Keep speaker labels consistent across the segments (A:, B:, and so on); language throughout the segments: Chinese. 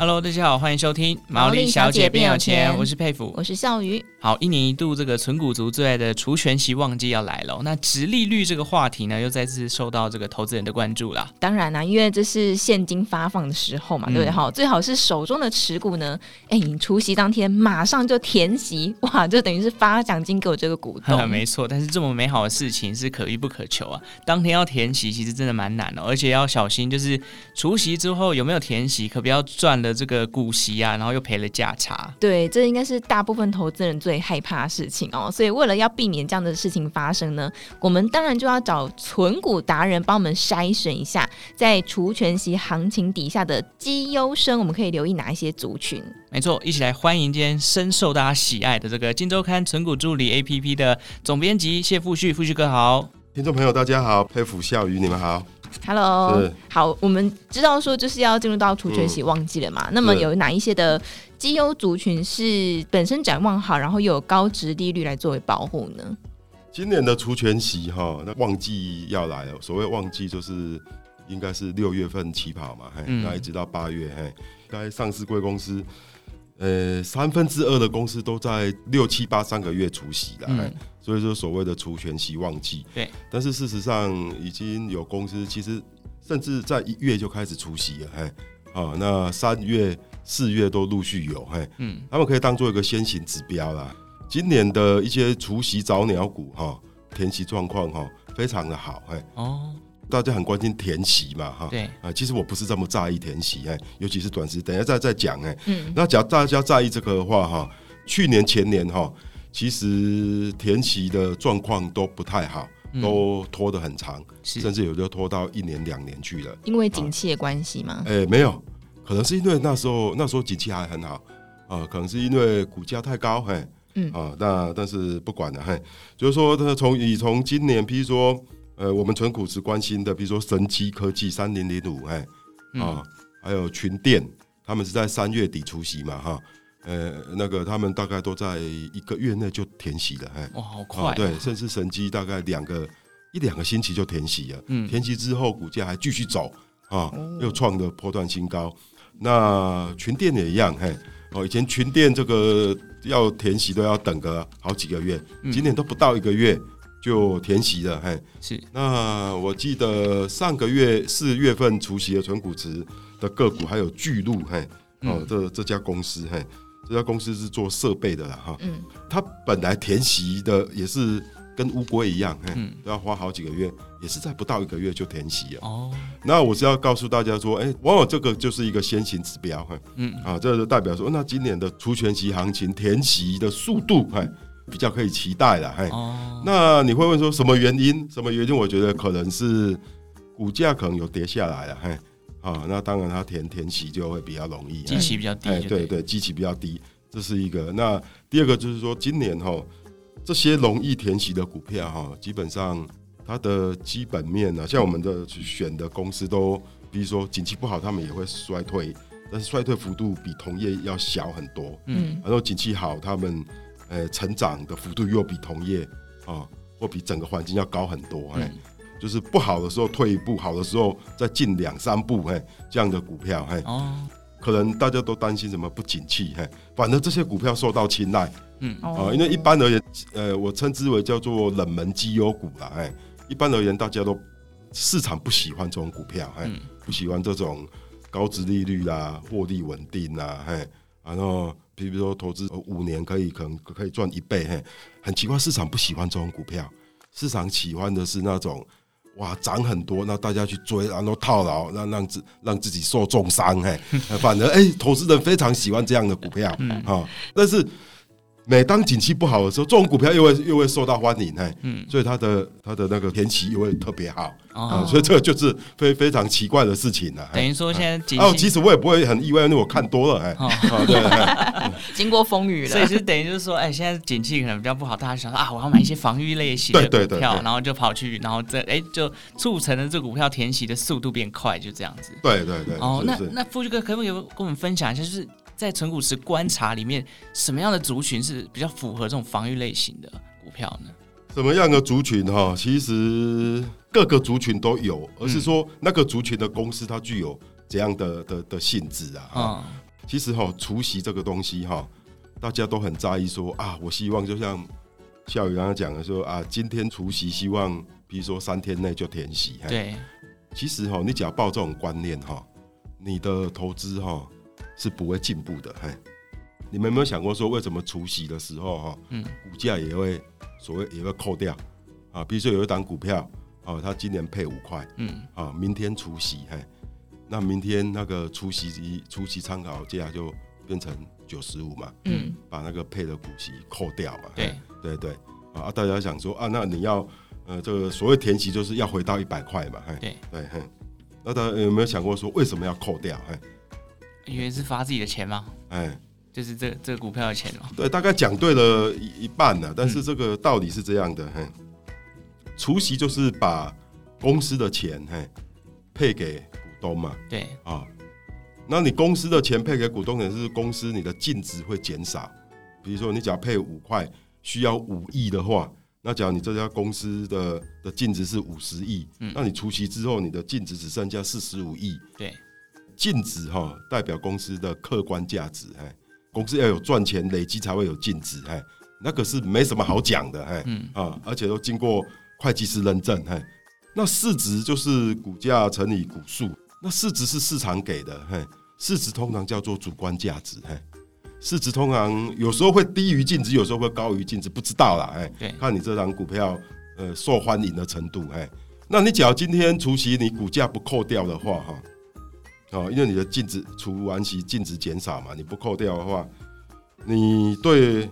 A: Hello，大家好，欢迎收听《毛利小姐变有钱》，我是佩服，
B: 我是笑鱼。
A: 好，一年一度这个存股族最爱的除权息旺季要来了，那殖利率这个话题呢，又再次受到这个投资人的关注啦。
C: 当然啦、啊，因为这是现金发放的时候嘛，嗯、对不对？好，最好是手中的持股呢，哎，你除夕当天马上就填息，哇，就等于是发奖金给我这个股东。
A: 没错，但是这么美好的事情是可遇不可求啊。当天要填息，其实真的蛮难的，而且要小心，就是除夕之后有没有填息，可不要赚了。这个股息啊，然后又赔了价差。
C: 对，这应该是大部分投资人最害怕的事情哦。所以为了要避免这样的事情发生呢，我们当然就要找存股达人帮我们筛选一下，在除权息行情底下的绩优生，我们可以留意哪一些族群？
A: 没错，一起来欢迎今天深受大家喜爱的这个《金周刊存股助理》APP 的总编辑谢富旭，富旭哥好。
D: 听众朋友大家好，佩服笑鱼你们好。
C: Hello，好，我们知道说就是要进入到除权息旺季了嘛，嗯、那么有哪一些的绩优族群是本身展望好，然后又有高值利率来作为保护呢？
D: 今年的除权息哈，那旺季要来了。所谓旺季就是应该是六月份起跑嘛，嘿，那、嗯、一直到八月，嘿，该上市贵公司，呃，三分之二的公司都在六七八三个月除息的。嗯所以说，所谓的除权息旺季，
A: 对，
D: 但是事实上已经有公司其实甚至在一月就开始除息了，嘿，啊，那三月、四月都陆续有，嘿，嗯，他们可以当做一个先行指标啦。今年的一些除息早鸟股，哈，填息状况哈非常的好，嘿，哦，大家很关心填息嘛，哈，
A: 对，
D: 啊，其实我不是这么在意填息，哎，尤其是短时，等一下再再讲，哎，嗯，那假如大家在意这个的话，哈，去年前年，哈。其实填息的状况都不太好，都拖得很长，甚至有的拖到一年两年去了。
C: 因为景气的关系吗？
D: 哎，没有，可能是因为那时候那时候景气还很好啊，可能是因为股价太高，嘿，嗯。啊，那但是不管了，嘿，就是说，他从以从今年，譬如说，呃，我们存股值关心的，比如说神机科技三零零五，哎，啊，还有群电，他们是在三月底出席嘛，哈。呃，那个他们大概都在一个月内就填息了，哎，
A: 哇，好快，啊！
D: 对，甚至神机大概两个一两个星期就填息了，嗯，填息之后股价还继续走啊，又创了波段新高。那群电也一样，嘿，哦，以前群电这个要填息都要等个好几个月，今年都不到一个月就填息了，嘿，
A: 是。
D: 那我记得上个月四月份除息的存股值的个股还有巨鹿，嘿，哦，这这家公司，嘿。这家公司是做设备的啦，哈，嗯，它本来填息的也是跟乌龟一样，嗯，都要花好几个月，也是在不到一个月就填息了。哦，那我是要告诉大家说，哎，往往这个就是一个先行指标，哈，嗯，啊，这就代表说，那今年的除权息行情填息的速度，哈，比较可以期待了，嘿。哦，那你会问说什么原因？什么原因？我觉得可能是股价可能有跌下来了，嘿。啊，那当然，它填填息就会比较容易，
A: 基期比较低，
D: 哎，对对，基期比较低，这是一个。那第二个就是说，今年哈，这些容易填息的股票哈，基本上它的基本面呢，像我们的选的公司都，比如说景气不好，他们也会衰退，但是衰退幅度比同业要小很多。嗯，然后景气好，他们呃成长的幅度又比同业啊，或比整个环境要高很多，哎。就是不好的时候退一步，好的时候再进两三步，哎，这样的股票，哎，哦，可能大家都担心什么不景气，哎，反正这些股票受到青睐，嗯，啊，因为一般而言，呃，我称之为叫做冷门绩优股啦，哎，一般而言，大家都市场不喜欢这种股票，嘿，不喜欢这种高值利率啦，获利稳定啦，嘿，然后比如说投资五年可以可能可以赚一倍，嘿，很奇怪，市场不喜欢这种股票，市场喜欢的是那种。哇，涨很多，那大家去追，然后套牢，让让自让自己受重伤，嘿，反而哎，投资人非常喜欢这样的股票，啊、嗯，但是每当景气不好的时候，这种股票又会又会受到欢迎，哎，
A: 嗯，
D: 所以它的它的那个填息又会特别好啊，
A: 哦，
D: 所以这个就是非非常奇怪的事情了。
A: 等于说现在景气，
D: 哦，其实我也不会很意外，因为我看多了，哎，哦，对，
C: 经过风雨了，
A: 所以就等于就是说，哎，现在景气可能比较不好，大家想说啊，我要买一些防御类型的股票，然后就跑去，然后这哎就促成了这股票填息的速度变快，就这样子。
D: 对对对。
A: 哦，那那富旭哥可不可以跟我们分享一下，就是？在存股时观察里面，什么样的族群是比较符合这种防御类型的股票呢？
D: 什么样的族群哈？其实各个族群都有，而是说那个族群的公司它具有怎样的的的性质啊？嗯，其实哈，除夕这个东西哈，大家都很在意说啊，我希望就像夏雨刚刚讲的说啊，今天除夕，希望比如说三天内就填息。
A: 对，
D: 其实哈，你只要抱这种观念哈，你的投资哈。是不会进步的，嘿，你们有没有想过说，为什么除夕的时候哈，嗯，股价也会所谓也会扣掉？啊？比如说有一档股票，哦，它今年配五块，嗯，啊，明天除夕，嘿，那明天那个除息除夕参考价就变成九十五嘛，嗯，把那个配的股息扣掉嘛，
A: 对。
D: 对对，啊，大家想说啊，那你要呃这个所谓填息就是要回到一百块嘛，嘿，
A: 对。
D: 对，嘿，那大家有没有想过说，为什么要扣掉？嘿？
A: 因为是发自己的钱吗？哎，就是这这个股票的钱吗？
D: 对，大概讲对了一一半了，但是这个道理是这样的，嘿，除夕就是把公司的钱，嘿，配给股东嘛，
A: 对啊，
D: 那你公司的钱配给股东，也是公司你的净值会减少。比如说你只要配五块，需要五亿的话，那假如你这家公司的的净值是五十亿，嗯，那你除夕之后，你的净值只剩下四十五亿，
A: 对。
D: 净值哈代表公司的客观价值，哎，公司要有赚钱累积才会有净值，哎，那可是没什么好讲的，哎，嗯啊，而且都经过会计师认证，哎，那市值就是股价乘以股数，那市值是市场给的，哎，市值通常叫做主观价值，哎，市值通常有时候会低于净值，有时候会高于净值，不知道啦，哎，对，看你这张股票呃受欢迎的程度，哎，那你只要今天除夕你股价不扣掉的话，哈。哦，因为你的净值除完息净值减少嘛，你不扣掉的话，你对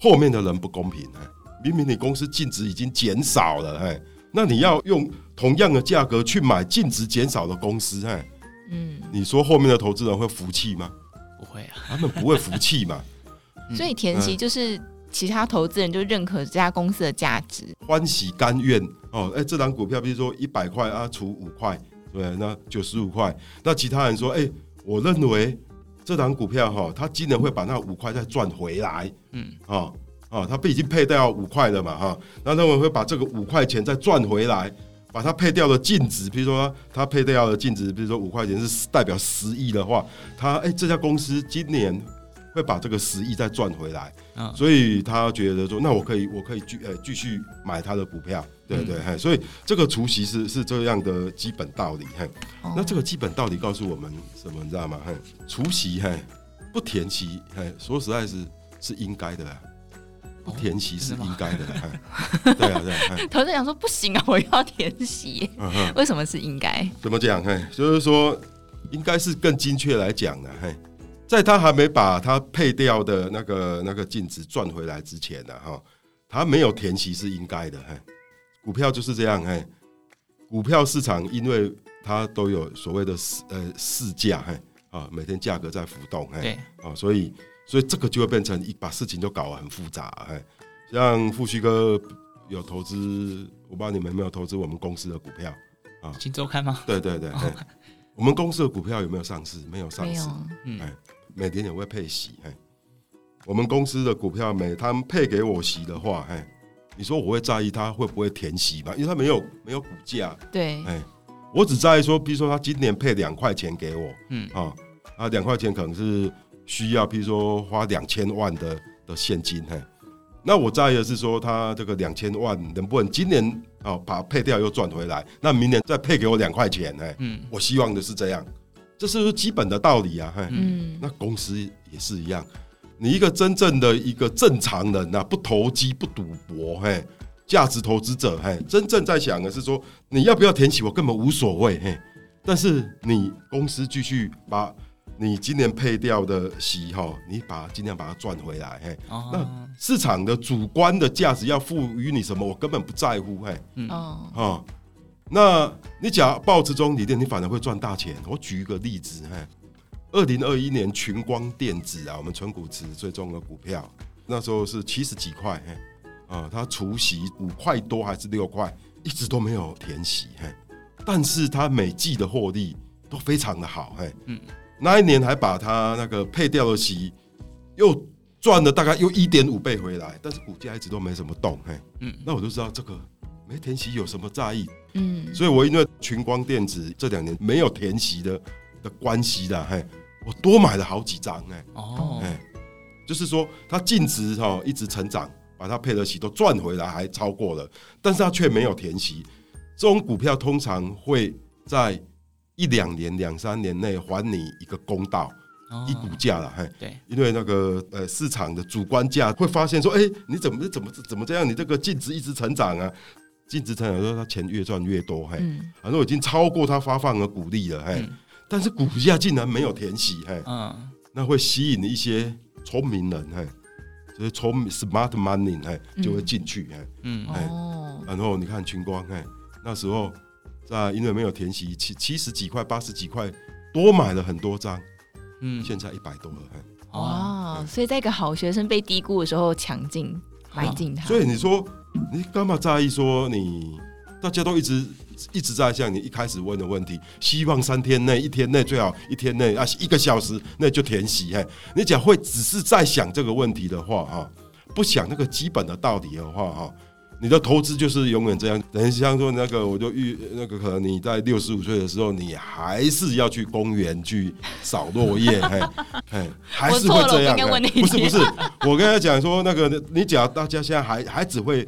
D: 后面的人不公平哎。明明你公司净值已经减少了哎，那你要用同样的价格去买净值减少的公司哎，嗯，你说后面的投资人会服气吗？
A: 不会啊，
D: 他们不会服气嘛。
C: 所以填息就是其他投资人就认可这家公司的价值，
D: 欢喜甘愿哦。哎、欸，这档股票比如说一百块啊，除五块。对，那九十五块，那其他人说，哎、欸，我认为这档股票哈，他今年会把那五块再赚回来，嗯，啊啊，他不已经配掉五块了嘛，哈，那他们会把这个五块钱再赚回来，把它配掉的净值，比如说他配掉的净值，比如说五块钱是代表十亿的话，他哎、欸，这家公司今年。会把这个十亿再赚回来，嗯、所以他觉得说，那我可以，我可以继呃继续买他的股票，对对，嘿、嗯，所以这个除息是是这样的基本道理，嘿，哦、那这个基本道理告诉我们什么，你知道吗？嘿，除息，嘿，不填息，嘿，说实在是是应该的，不填息是应该的，嘿，对啊对啊，
C: 投资人说不行啊，我要填息，嗯、为什么是应该？
D: 怎么讲？嘿，就是说应该是更精确来讲的，嘿。在他还没把他配掉的那个那个净值赚回来之前呢，哈，他没有填息是应该的，嘿，股票就是这样，嘿，股票市场因为它都有所谓的市呃市价，嘿，啊，每天价格在浮动，嘿，啊，所以所以这个就会变成一把事情就搞得很复杂，嘿，像富旭哥有投资，我不知道你们有没有投资我们公司的股票啊？
A: 今周刊吗？
D: 对对对，我们公司的股票有没有上市？没有上市，嗯。每年也会配息，嘿，我们公司的股票每他们配给我息的话，嘿，你说我会在意他会不会填息吗？因为他没有没有股价，
C: 对，
D: 哎，我只在意说，比如说他今年配两块钱给我，嗯。啊，啊两块钱可能是需要，比如说花两千万的的现金，嘿，那我在意的是说他这个两千万能不能今年啊把它配掉又赚回来，那明年再配给我两块钱，哎，嗯，我希望的是这样。这是基本的道理啊，嘿，嗯，那公司也是一样，你一个真正的一个正常人呐，不投机不赌博，嘿，价值投资者，嘿，真正在想的是说，你要不要填息，我根本无所谓，嘿，但是你公司继续把你今年配掉的息哈，你把尽量把它赚回来，嘿，
A: 哦、
D: 那市场的主观的价值要赋予你什么，我根本不在乎，嘿，
A: 嗯。
C: 哦，
D: 哦，那你讲抱持中，你你反而会赚大钱。我举一个例子，嘿，二零二一年群光电子啊，我们存股池最重的股票，那时候是七十几块，嘿，啊，它除息五块多还是六块，一直都没有填息，嘿，但是它每季的获利都非常的好，嘿，嗯，那一年还把它那个配掉的息又赚了大概又一点五倍回来，但是股价一直都没什么动，嘿，嗯，那我就知道这个。没填息有什么在意？嗯，所以我因为群光电子这两年没有填息的的关系的，嘿，我多买了好几张，哎，哦，哎，就是说它净值哈一直成长，把它配的息都赚回来，还超过了，但是它却没有填息。这种股票通常会在一两年、两三年内还你一个公道，一股价了，嘿，对，因为那个呃市场的主观价会发现说，哎，你怎么怎么怎么这样？你这个净值一直成长啊？净值成长说他钱越赚越多，嘿，反正我已经超过他发放的股利了，嘿，但是股价竟然没有填息，嘿，嗯。那会吸引一些聪明人，嘿，就是聪明 smart money，嘿，就会进去，嘿，嗯，哦。然后你看群光，嘿，那时候在因为没有填息，七七十几块、八十几块，多买了很多张，嗯，现在一百多了，嘿，
C: 哇，所以在一个好学生被低估的时候抢进买进它，
D: 所以你说。你干嘛在意说你？大家都一直一直在像你一开始问的问题，希望三天内、一天内最好一天内啊，一个小时那就填息。嘿，你讲会只是在想这个问题的话，哈，不想那个基本的道理的话，哈。你的投资就是永远这样，等于像说那个，我就预那个可能你在六十五岁的时候，你还是要去公园去扫落叶，嘿，嘿，还是会这样。不是不是，我跟他讲说那个，你讲大家现在还还只会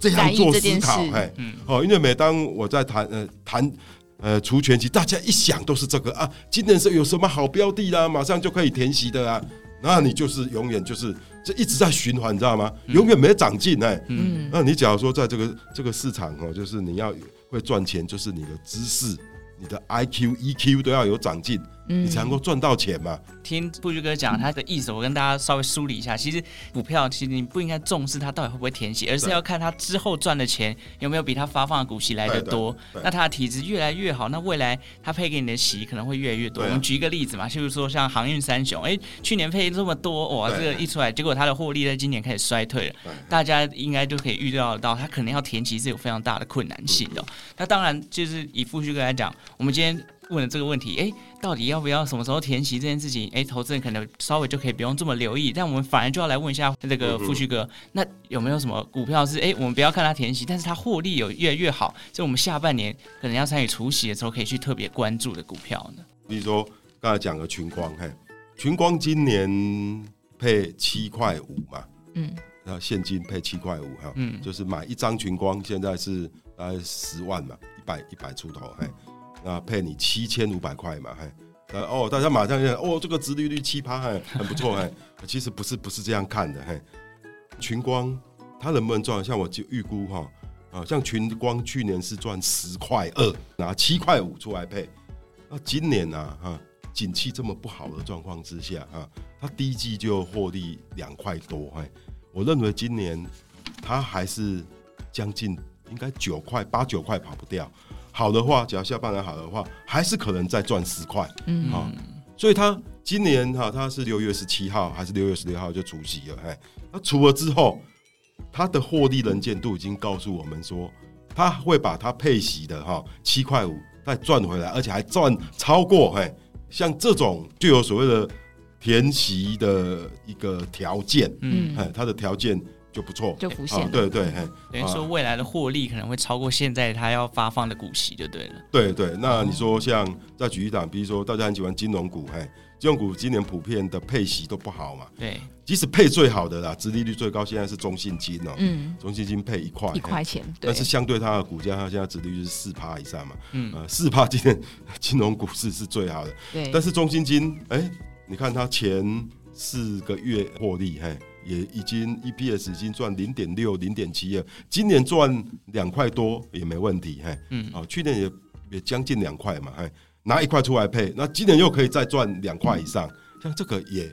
D: 这样做思考，嘿，哦，因为每当我在谈呃谈呃除权期，大家一想都是这个啊，今年是有什么好标的啦，马上就可以填息的啊。那你就是永远就是这一直在循环，你知道吗？永远没长进哎。嗯，那你假如说在这个这个市场哦，就是你要会赚钱，就是你的知识。你的 I Q E Q 都要有长进，嗯、你才能够赚到钱嘛。
A: 听富旭哥讲他的意思，我跟大家稍微梳理一下。其实股票其实你不应该重视它到底会不会填息，而是要看它之后赚的钱有没有比它发放的股息来的多。那它的体质越来越好，那未来它配给你的息可能会越来越多。啊、我们举一个例子嘛，就是说像航运三雄，哎、欸，去年配这么多，哇，这个一出来，结果它的获利在今年开始衰退了。大家应该就可以预料到，它可能要填息是有非常大的困难性的。那当然就是以富旭哥来讲。我们今天问了这个问题，哎，到底要不要什么时候填息这件事情？哎，投资人可能稍微就可以不用这么留意，但我们反而就要来问一下这个富旭哥，那有没有什么股票是哎，我们不要看它填息，但是它获利有越来越好，所以我们下半年可能要参与除息的时候，可以去特别关注的股票呢？
D: 比如说刚才讲的群光，嘿，群光今年配七块五嘛，嗯，然后现金配七块五哈，嗯，就是买一张群光现在是大概十万嘛，一百一百出头，嘿。那配你七千五百块嘛，嘿，哦，大家马上就哦，这个殖利率七趴，很，很不错，嘿，其实不是不是这样看的，嘿，群光它能不能赚？像我就预估哈，啊，像群光去年是赚十块二，拿七块五出来配，那今年呢，哈，景气这么不好的状况之下，哈，它第一季就获利两块多，嘿，我认为今年它还是将近应该九块八九块跑不掉。好的话，只要下半年好的话，还是可能再赚十块。嗯，好，所以他今年哈，他是六月十七号还是六月十六号就除息了？哎，那除了之后，他的获利能见度已经告诉我们说，他会把他配息的哈七块五再赚回来，而且还赚超过。哎，像这种就有所谓的填息的一个条件。嗯，哎，他的条件。就不错，
C: 就浮现、啊，
D: 对对，
A: 等于说未来的获利可能会超过现在他要发放的股息，就对了。
D: 对对，那你说像再举一档，比如说大家很喜欢金融股，嘿，金融股今年普遍的配息都不好嘛。
A: 对，
D: 即使配最好的啦，殖利率最高现在是中信金哦、喔，嗯，中信金配一块
C: 一块钱，
D: 但是相对它的股价，它现在殖利率是四趴以上嘛，嗯，呃，四趴今年金融股市是最好的，对，但是中信金，哎、欸，你看它前四个月获利，嘿。也已经 EPS 已经赚零点六、零点七了，今年赚两块多也没问题，嘿，嗯，哦，去年也也将近两块嘛，嘿，拿一块出来配，那今年又可以再赚两块以上，像这个也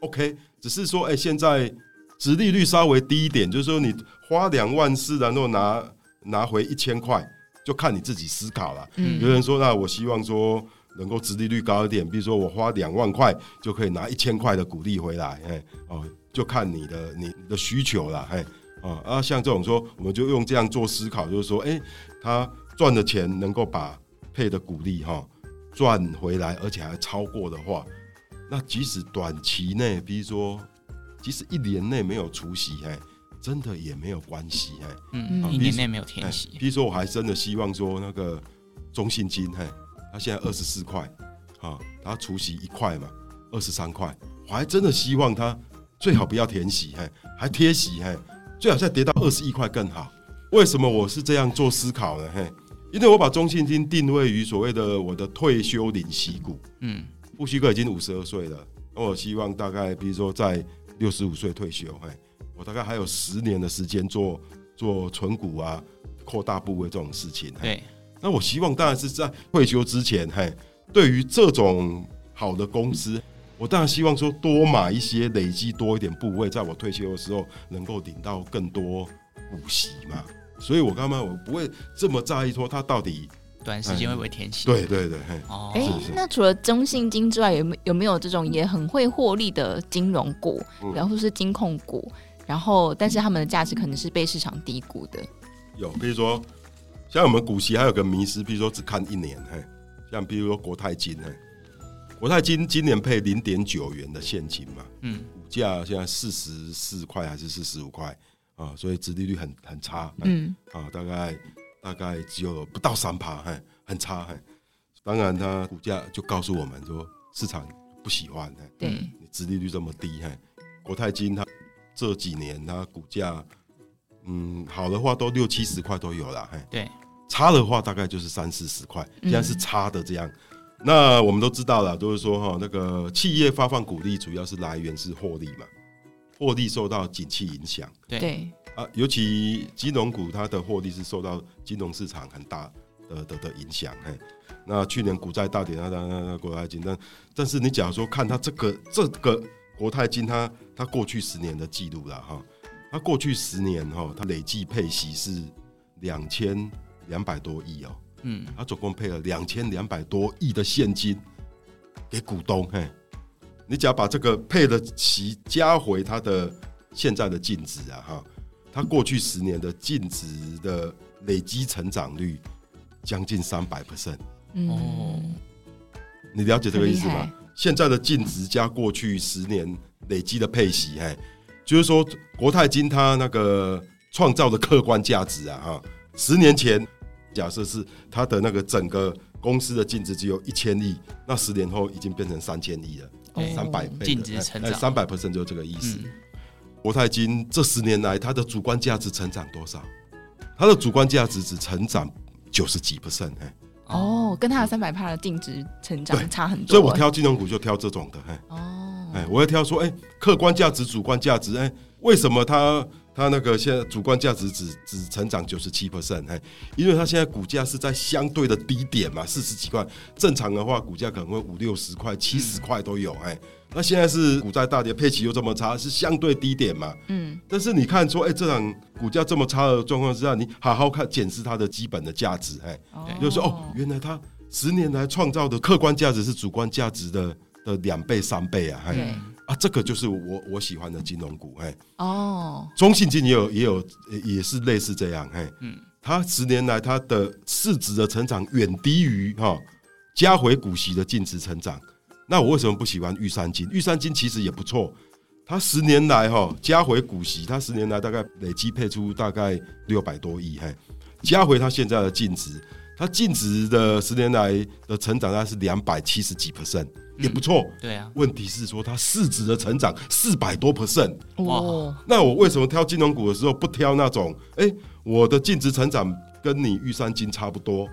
D: OK。只是说，哎，现在殖利率稍微低一点，就是说你花两万四，然后拿拿回一千块，就看你自己思考了。嗯，有人说，那我希望说能够殖利率高一点，比如说我花两万块就可以拿一千块的股利回来，哎哦，就看你的你的需求了，哎。啊啊，像这种说，我们就用这样做思考，就是说，哎，他赚的钱能够把配的股利哈赚回来，而且还超过的话，那即使短期内，比如说，即使一年内没有除息，哎，真的也没有关系，哎，
A: 嗯嗯，一年内没有填息，
D: 比如说，我还真的希望说，那个中信金，嘿，他现在二十四块，啊，他除息一块嘛，二十三块，我还真的希望他最好不要填息，嘿，还贴息，嘿。最好再跌到二十一块更好。为什么我是这样做思考呢？嘿，因为我把中信金定位于所谓的我的退休领息股。嗯，布希哥已经五十二岁了，那我希望大概比如说在六十五岁退休，嘿，我大概还有十年的时间做做存股啊，扩大部位这种事情。
A: 对，
D: 那我希望当然是在退休之前，嘿，对于这种好的公司。我当然希望说多买一些，累积多一点部位，在我退休的时候能够领到更多股息嘛。所以我刚刚我不会这么在意说它到底
A: 短时间会不会填息。
D: 对对对，
C: 哦，哎，那除了中信金之外，有没有没有这种也很会获利的金融股，然后是金控股，然后但是他们的价值可能是被市场低估的。
D: 有，比如说像我们股息还有个迷失，比如说只看一年，嘿，像比如说国泰金，嘿。国泰金今年配零点九元的现金嘛，嗯，股价现在四十四块还是四十五块啊，所以殖利率很很差，嗯。啊，大概大概只有不到三趴，嘿，很差，嘿。当然，它股价就告诉我们说市场不喜欢，
C: 对，
D: 你殖利率这么低，嘿，国泰金它这几年它股价，嗯，好的话都六七十块都有了，嘿，
A: 对，
D: 差的话大概就是三四十块，现在是差的这样。那我们都知道了，就是说哈，那个企业发放股利主要是来源是获利嘛，获利受到景气影响，
A: 对。
D: 啊，尤其金融股它的获利是受到金融市场很大的的的影响，嘿，那去年股债大跌，那那那国泰金，但但是你假如说看它这个这个国泰金，它它过去十年的记录了哈，它过去十年哈，它累计配息是两千两百多亿哦。嗯，他总共配了两千两百多亿的现金给股东，嘿，你只要把这个配的息加回他的现在的净值啊，哈，他过去十年的净值的累积成长率将近三百。percent，哦，你了解这个意思吗？现在的净值加过去十年累积的配息，嘿，就是说国泰金它那个创造的客观价值啊，哈，十年前。假设是它的那个整个公司的净值只有一千亿，那十年后已经变成三千亿了，三百倍
A: 净值成长，
D: 三百 percent 就这个意思。嗯、国泰金这十年来它的主观价值成长多少？它的主观价值只成长九十几 percent，哎，
C: 哦，跟它的三百帕的净值成长差很多，
D: 所以我挑金融股就挑这种的，哎，哦，哎，我要挑说，哎，客观价值、主观价值，哎，为什么它？它那个现在主观价值只只成长九十七 percent，哎，因为它现在股价是在相对的低点嘛，四十几块，正常的话股价可能会五六十块、七十块都有，哎，那现在是股债大跌，配息又这么差，是相对低点嘛，嗯，但是你看说，哎，这场股价这么差的状况之下，你好好看检视它的基本的价值，哎，就是说哦，原来它十年来创造的客观价值是主观价值的的两倍三倍啊，哎。啊，这个就是我我喜欢的金融股，哎，哦，中信金也有也有也是类似这样，哎，嗯，它十年来它的市值的成长远低于哈加回股息的净值成长，那我为什么不喜欢玉山金？玉山金其实也不错，它十年来哈加回股息，它十年来大概累计配出大概六百多亿，嘿，加回它现在的净值，它净值的十年来的成长大概是两百七十几。percent。也不错，
A: 对啊。
D: 问题是说它市值的成长四百多 percent，哇！那我为什么挑金融股的时候不挑那种？哎，我的净值成长跟你玉山金差不多，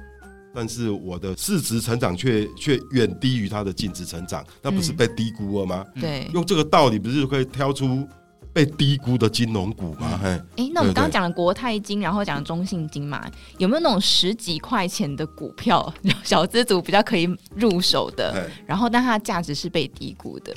D: 但是我的市值成长却却远低于它的净值成长，那不是被低估了吗？
C: 对，
D: 用这个道理不是可以挑出被低估的金融股嘛，嘿。
C: 哎，那我们刚刚讲了国泰金，然后讲中信金嘛，有没有那种十几块钱的股票，小资族比较可以入手的？然后，但它的价值是被低估的。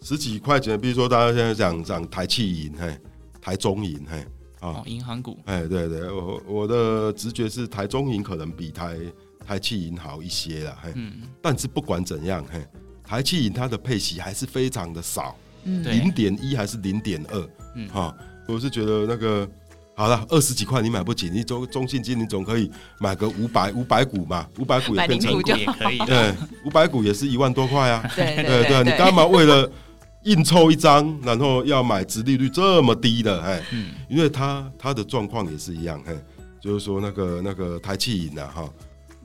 D: 十几块钱，比如说大家现在讲讲台企银，嘿，台中银，嘿，
A: 哦，银行股，
D: 哎，对对，我我的直觉是台中银可能比台台企银好一些啦，嘿，嗯，但是不管怎样，嘿，台企银它的配息还是非常的少，嗯，零点一还是零点二，嗯，哈，我是觉得那个好了，二十几块你买不起，你中中信金你总可以买个五百五百股嘛，五百股也变成
A: 股也可以，
D: 对，五百股也是一万多块啊，对对对，你干嘛为了？硬凑一张，然后要买殖利率这么低的，哎，嗯，因为他他的状况也是一样，嘿，就是说那个那个台气银啊，哈，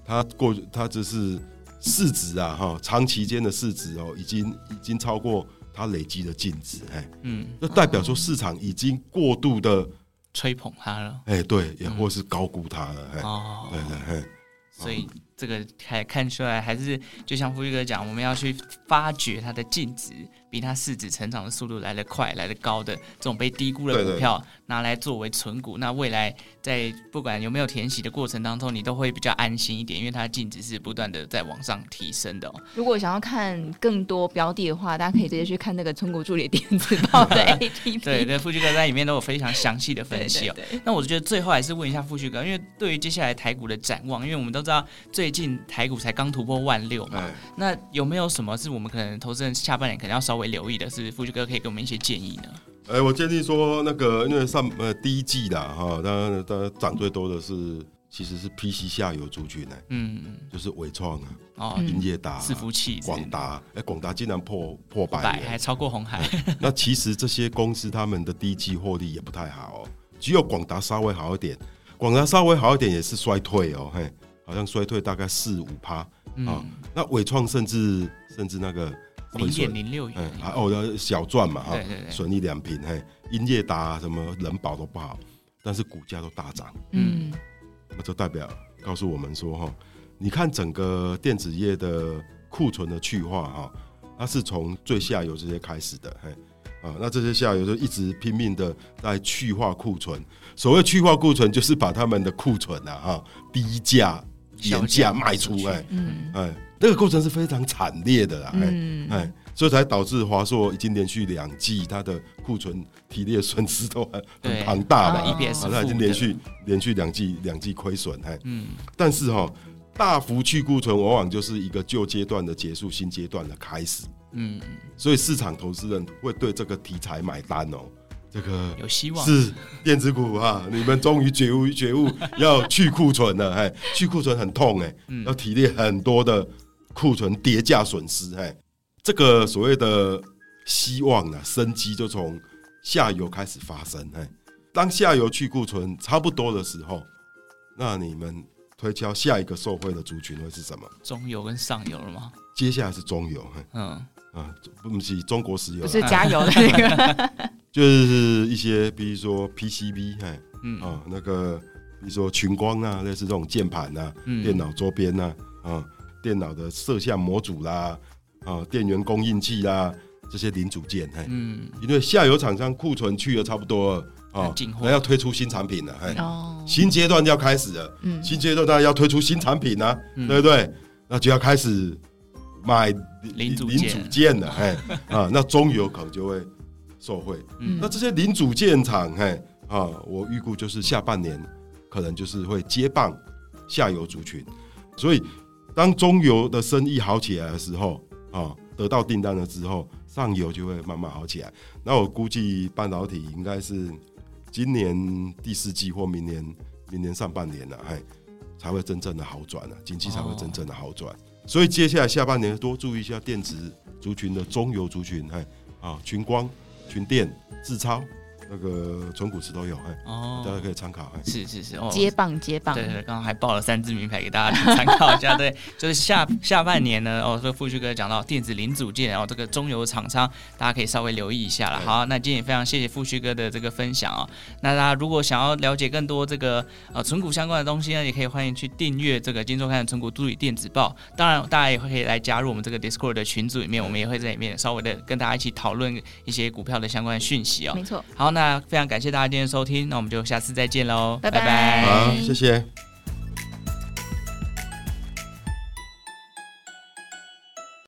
D: 他过他只是市值啊，哈，长期间的市值哦，已经已经超过他累积的净值，哎，嗯，那代表说市场已经过度的
A: 吹捧它了，
D: 哎，对，也或是高估它了，哎，哦，对对，嘿，
A: 所以。这个还看出来，还是就像富裕哥讲，我们要去发掘它的净值比它市值成长的速度来得快、来得高的这种被低估的股票，拿来作为存股。那未来在不管有没有填息的过程当中，你都会比较安心一点，因为它的净值是不断的在往上提升的哦。
C: 如果想要看更多标的的话，大家可以直接去看那个存股助理电子报的 APP。
A: 对对，富旭哥在里面都有非常详细的分析哦。对对对，那我觉得最后还是问一下富旭哥，因为对于接下来台股的展望，因为我们都知道最最近台股才刚突破万六嘛，那有没有什么是我们可能投资人下半年可能要稍微留意的？是富旭哥可以给我们一些建议呢？
D: 哎、欸，我建议说那个，因为上呃第一季的哈，当然当然涨最多的是其实是 PC 下游族群呢，嗯，就是伟创啊，哦，英业达、
A: 伺服器、
D: 广达，哎，广达竟然破破百，
A: 百还超过红海。
D: 那其实这些公司他们的第一季获利也不太好，只有广达稍微好一点，广达稍微好一点也是衰退哦，嘿。好像衰退大概四五趴啊，那伟创甚至甚至那个
A: 零点零六元，
D: 嗯，哦，小赚嘛哈，损一两瓶，嘿，英业达什么人保都不好，但是股价都大涨，嗯，那就代表告诉我们说哈，你看整个电子业的库存的去化哈，它是从最下游这些开始的，嘿，啊，那这些下游就一直拼命的在去化库存，所谓去化库存就是把他们的库存啊哈低价。廉价卖出，哎，嗯，哎，那个过程是非常惨烈的啦，哎，哎，所以才导致华硕已经连续两季它的库存提列损失都很 很庞大了，啊，它已经连续连续两季两季亏损，哎，嗯，但是哈，大幅去库存往往就是一个旧阶段的结束，新阶段的开始，嗯，所以市场投资人会对这个题材买单哦。这个
A: 有希望。
D: 是电子股哈，你们终于觉悟觉悟要去库存了，哎，去库存很痛哎，要提炼很多的库存叠价损失，哎，这个所谓的希望呢，生机就从下游开始发生，哎，当下游去库存差不多的时候，那你们推敲下一个受惠的族群会是什么？
A: 中游跟上游了吗？
D: 接下来是中游，嗯。啊，不是中国石油，
C: 不是加油的。那个。
D: 就是一些，比如说 PCB，哎，嗯。啊，那个，比如说群光啊，类似这种键盘啊，嗯、电脑周边啊，啊，电脑的摄像模组啦，啊，电源供应器啦，这些零组件，嘿，嗯，因为下游厂商库存去的差不多了，啊，那要推出新产品了，哎，哦，新阶段要开始了，嗯，新阶段当然要推出新产品啊，嗯、对不对？那就要开始买
A: 零组
D: 零组件了，嘿，啊，那中游可能就会。受惠，嗯、那这些零组件厂，嘿，啊，我预估就是下半年可能就是会接棒下游族群，所以当中游的生意好起来的时候，啊，得到订单了之后，上游就会慢慢好起来。那我估计半导体应该是今年第四季或明年明年上半年了，嘿，才会真正的好转了，经济才会真正的好转。哦、所以接下来下半年多注意一下电子族群的中游族群，嘿，啊，群光。群电、智超，那个存股池都有，哎，
A: 哦，
D: 大家可以参考。
A: 哎是是是，哦，
C: 接棒接棒，
A: 对对，刚刚还报了三支名牌给大家参考一下。对，就是下下半年呢，哦，这个富旭哥讲到电子零组件，然后这个中游厂商，大家可以稍微留意一下了。好，那今天也非常谢谢富旭哥的这个分享哦。那大家如果想要了解更多这个呃存股相关的东西呢，也可以欢迎去订阅这个金周刊的存股助理电子报。当然，大家也会可以来加入我们这个 Discord 的群组里面，我们也会在里面稍微的跟大家一起讨论一些股票的相关讯息哦。
C: 没错。
A: 好，那非常感谢大家今天收听，那我们就下次再见喽，
C: 拜拜。
A: 拜拜。
D: 好，谢谢。